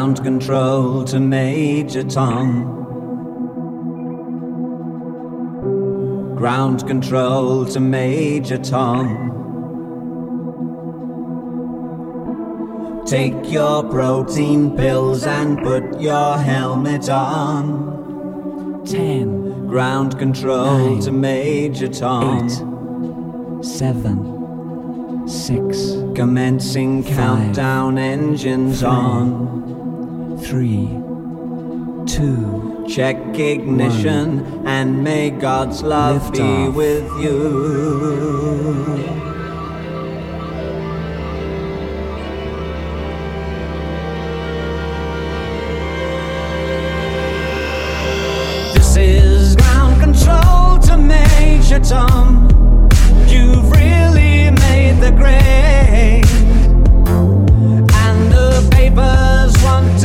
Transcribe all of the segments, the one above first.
Ground control to Major Tom. Ground control to Major Tom. Take your protein pills and put your helmet on. Ten, Ground control Nine, to Major Tom. eight, seven, six, Commencing Five, countdown engines on. Three, two. Check ignition one. and may God's love Lift be off. with you. This is ground control to Major Tom. You've really made the grade.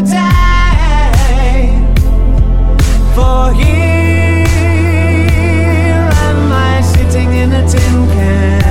For here am I sitting in a tin can.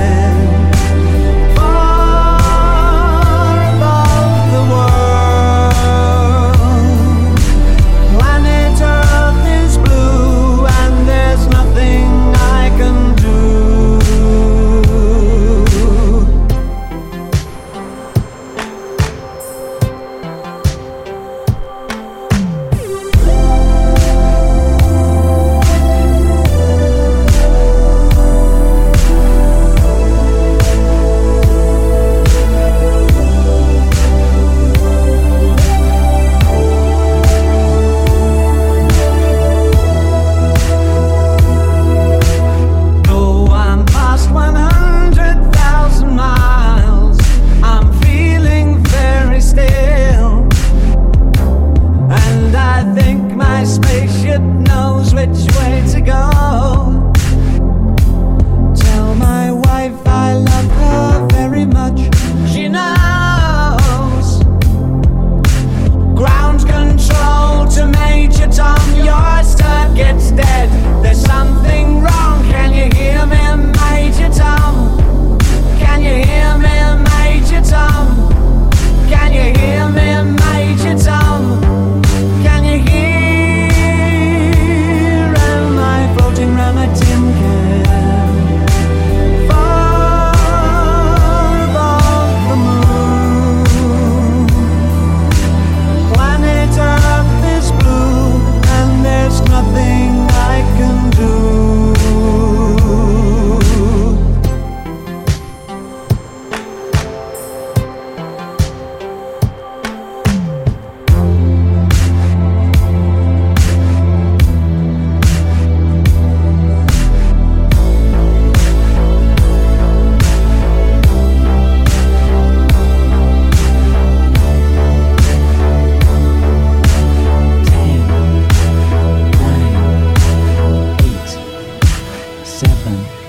seven.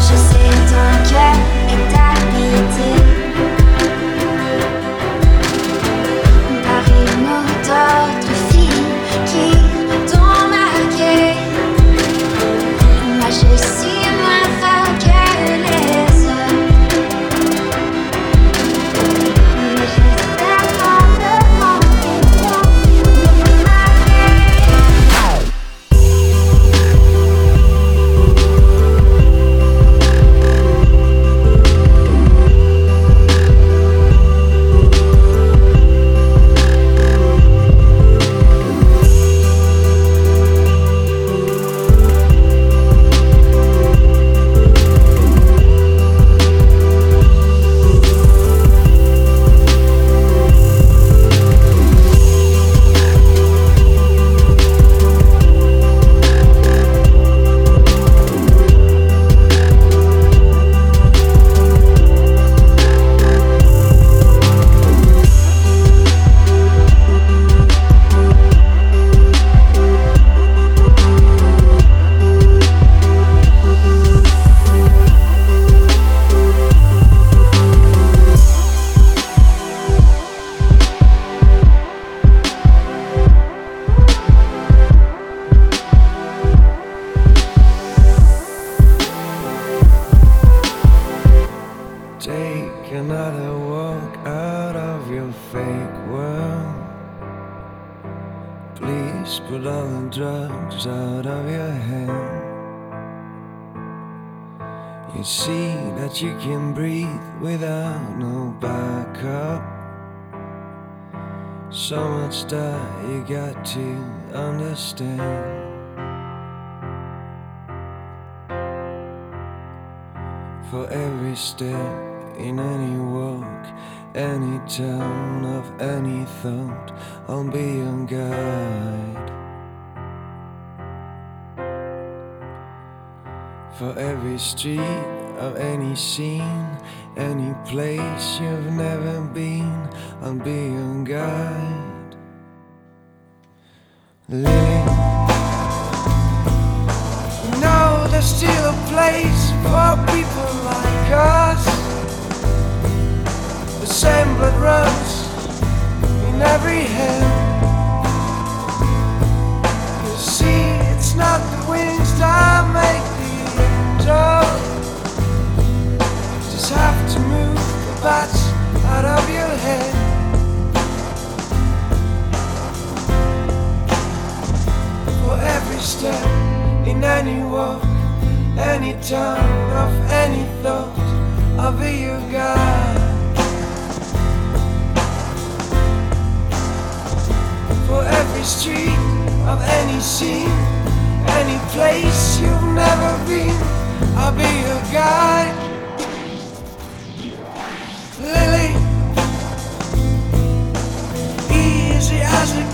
Je sais ton cœur So much that you got to understand. For every step in any walk, any turn of any thought, I'll be your guide. For every street of any scene, any place you've never been, I'll be your guide. Lily. No, there's still a place for people like us. The same blood runs in every hand. You see, it's not the wings that have to move the bats out of your head. For every step in any walk, any town, of any thought, I'll be your guide. For every street of any scene, any place you've never been, I'll be your guide.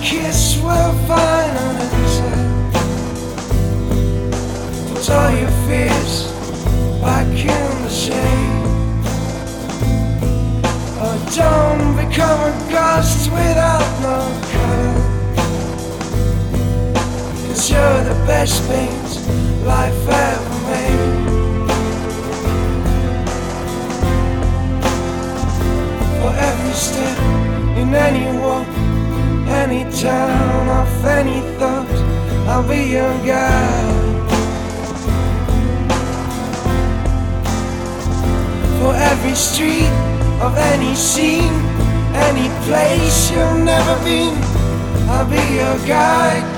kiss will find an answer. Put all your fears back in the shade. Or oh, don't become a ghost without no color. Cause you're the best things life ever made. For every step in any walk any town, off any thought, I'll be your guide. For every street of any scene, any place you've never been, I'll be your guide.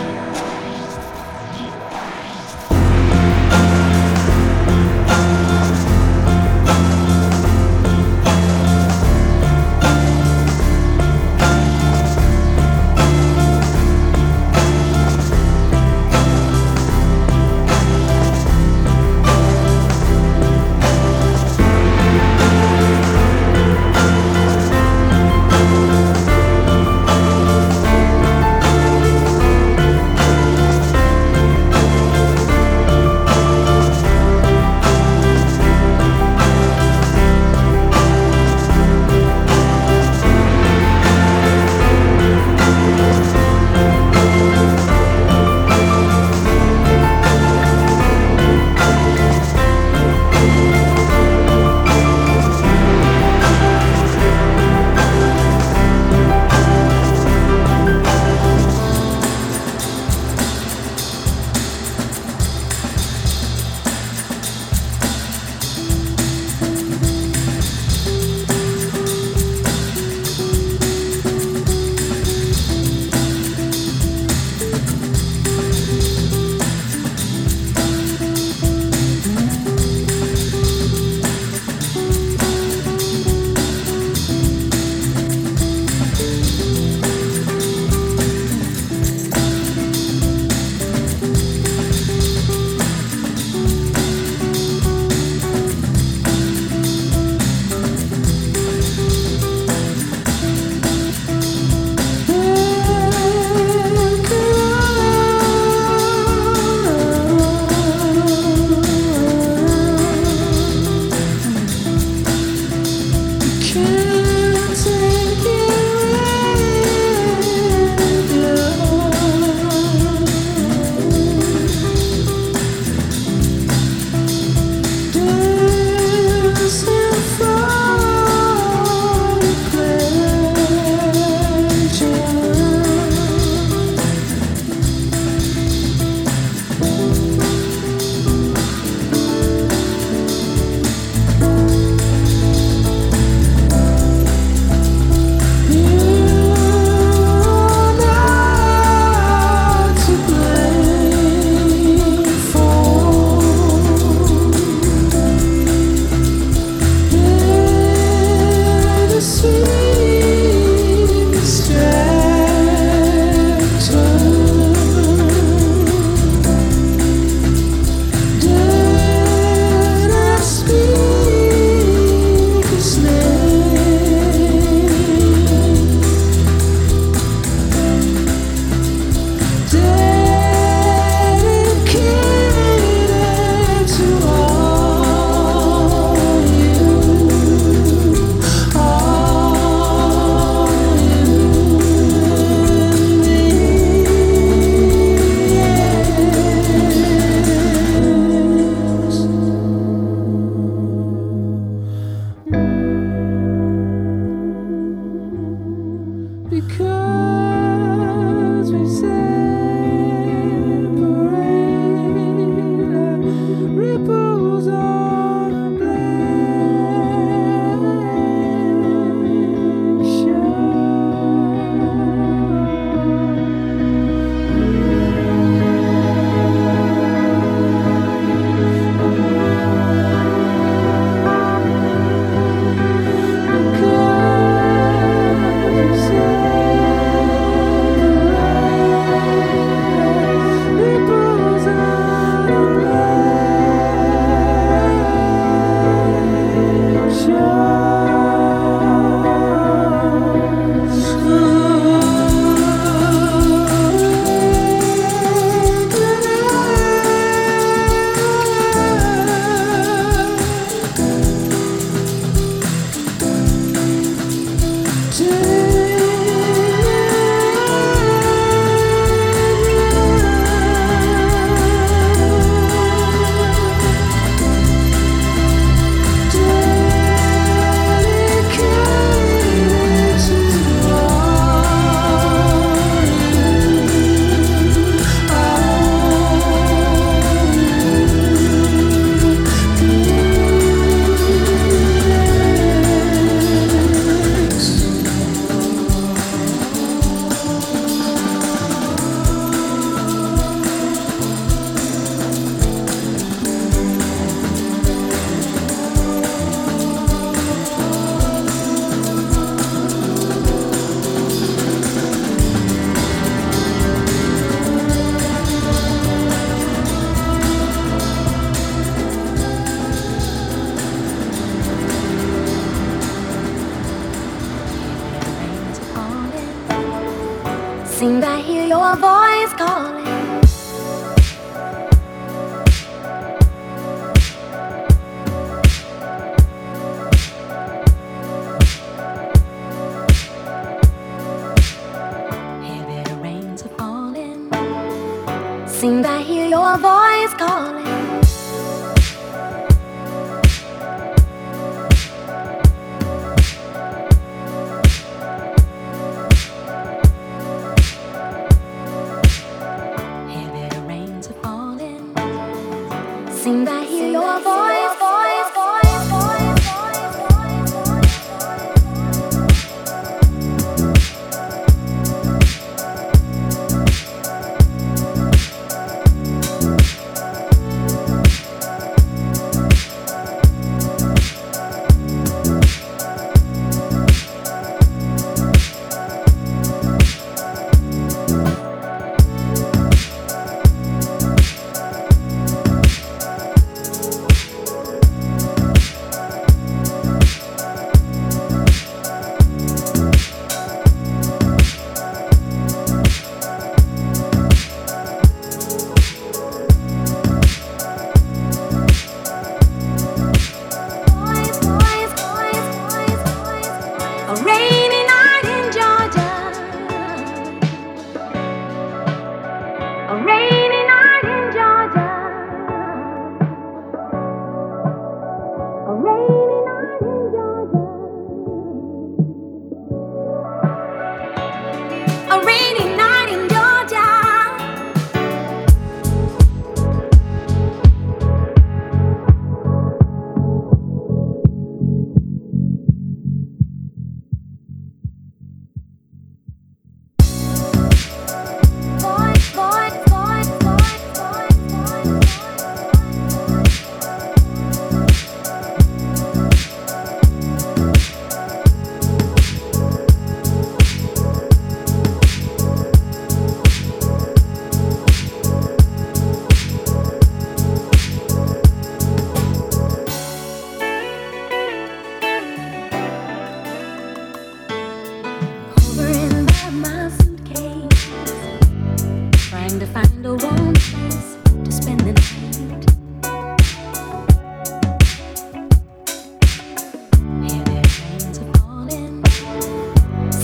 seem right.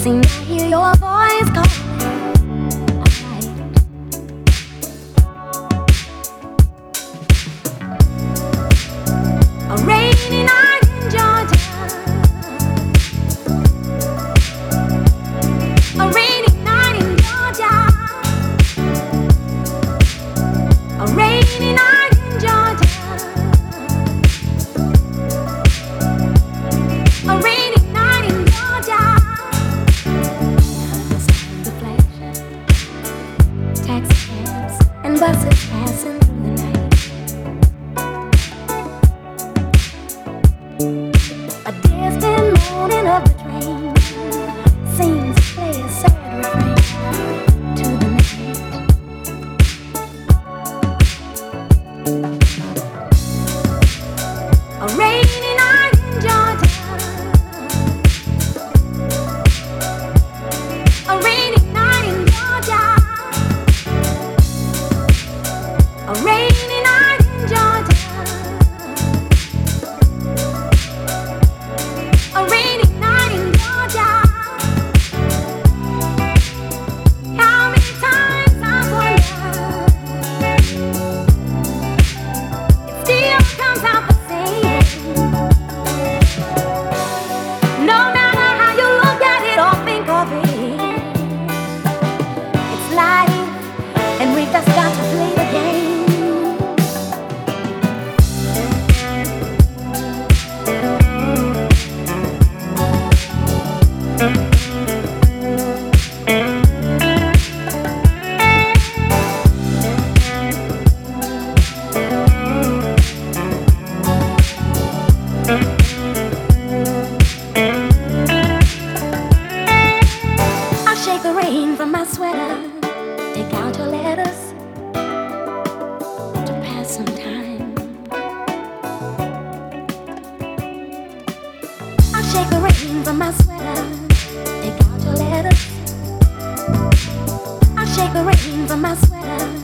sing, I hear your rain from my sweater. Take out your letters to pass some time. I'll shake the rain from my sweater. Take out your letters. I'll shake the rain from my sweater.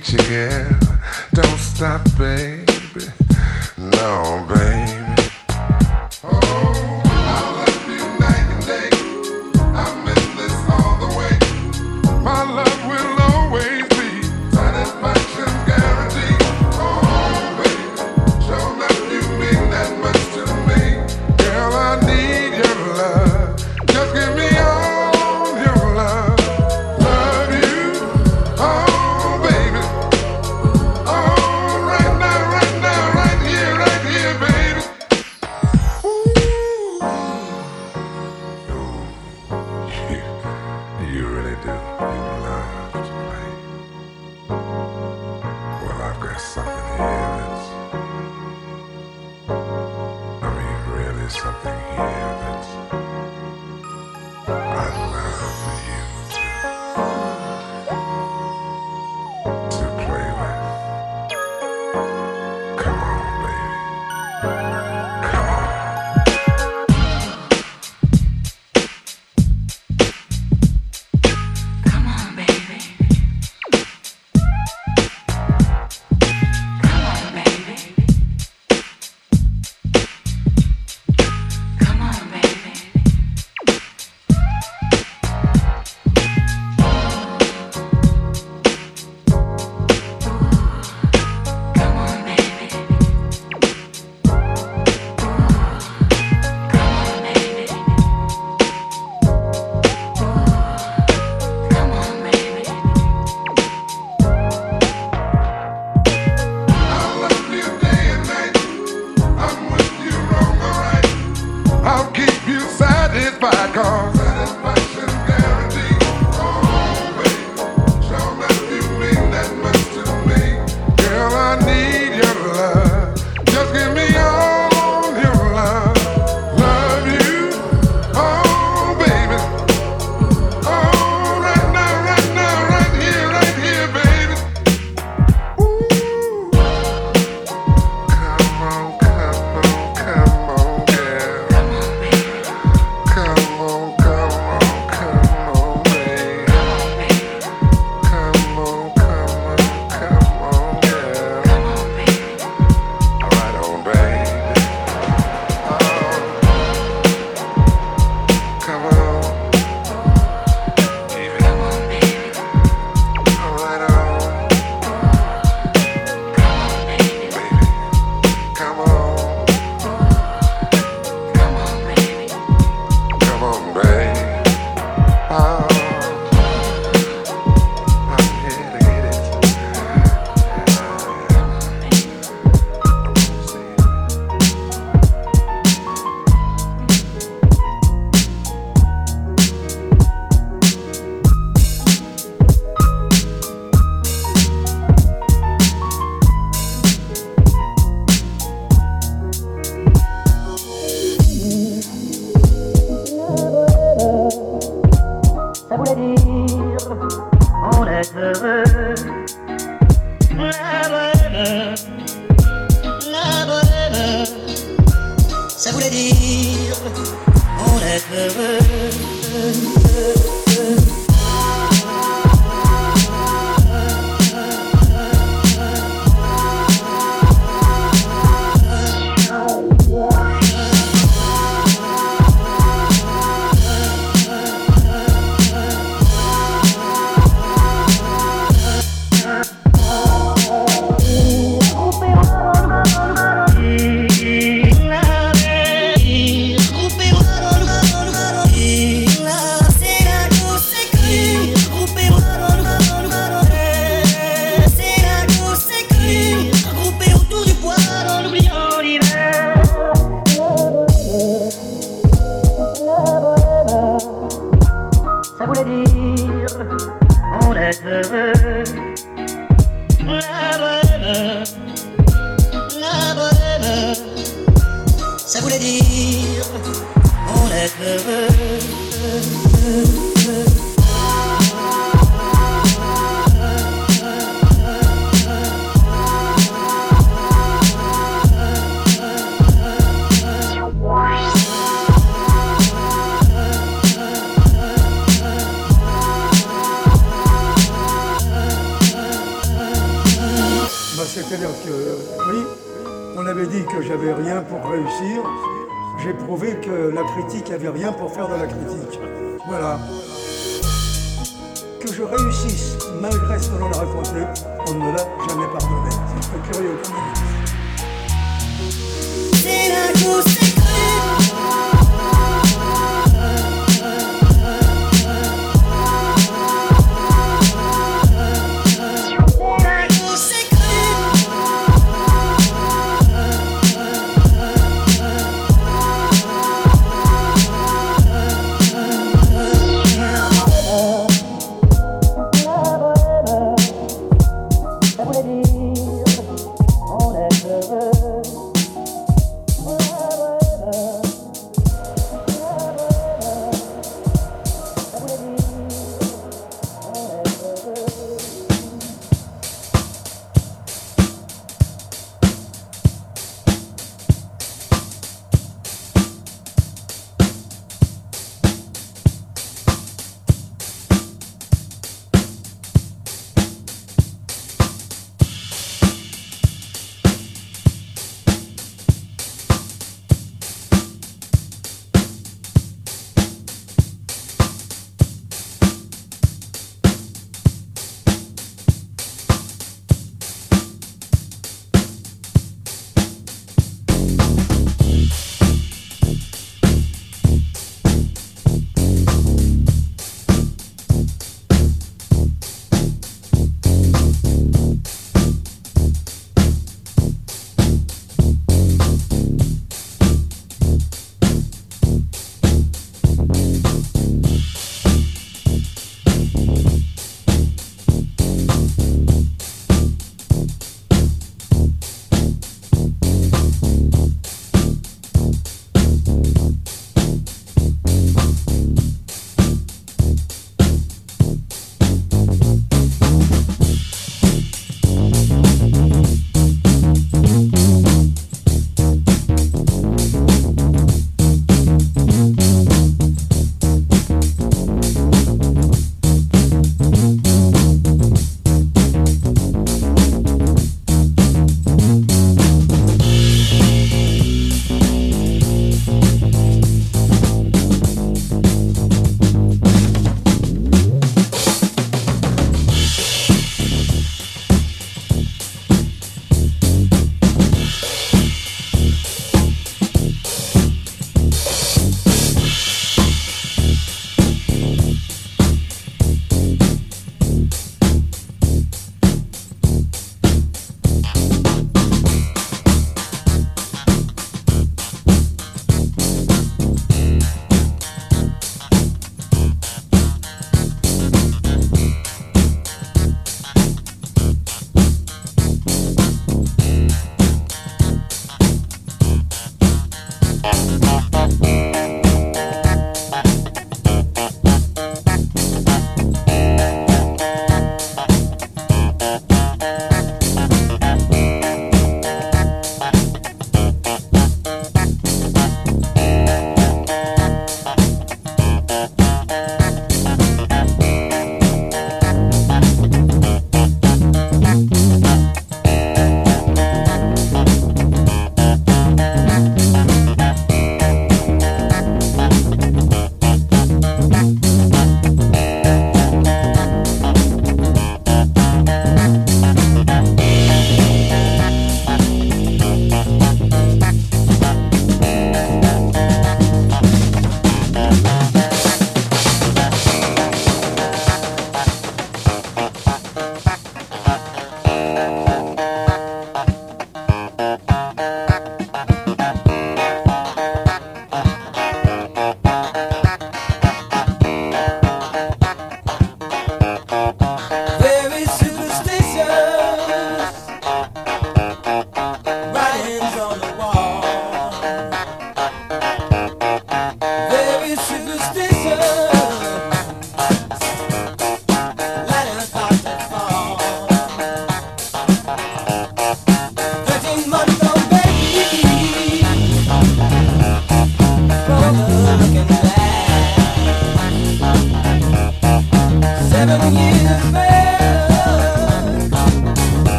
Here,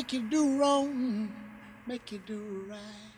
Make you do wrong, make you do right.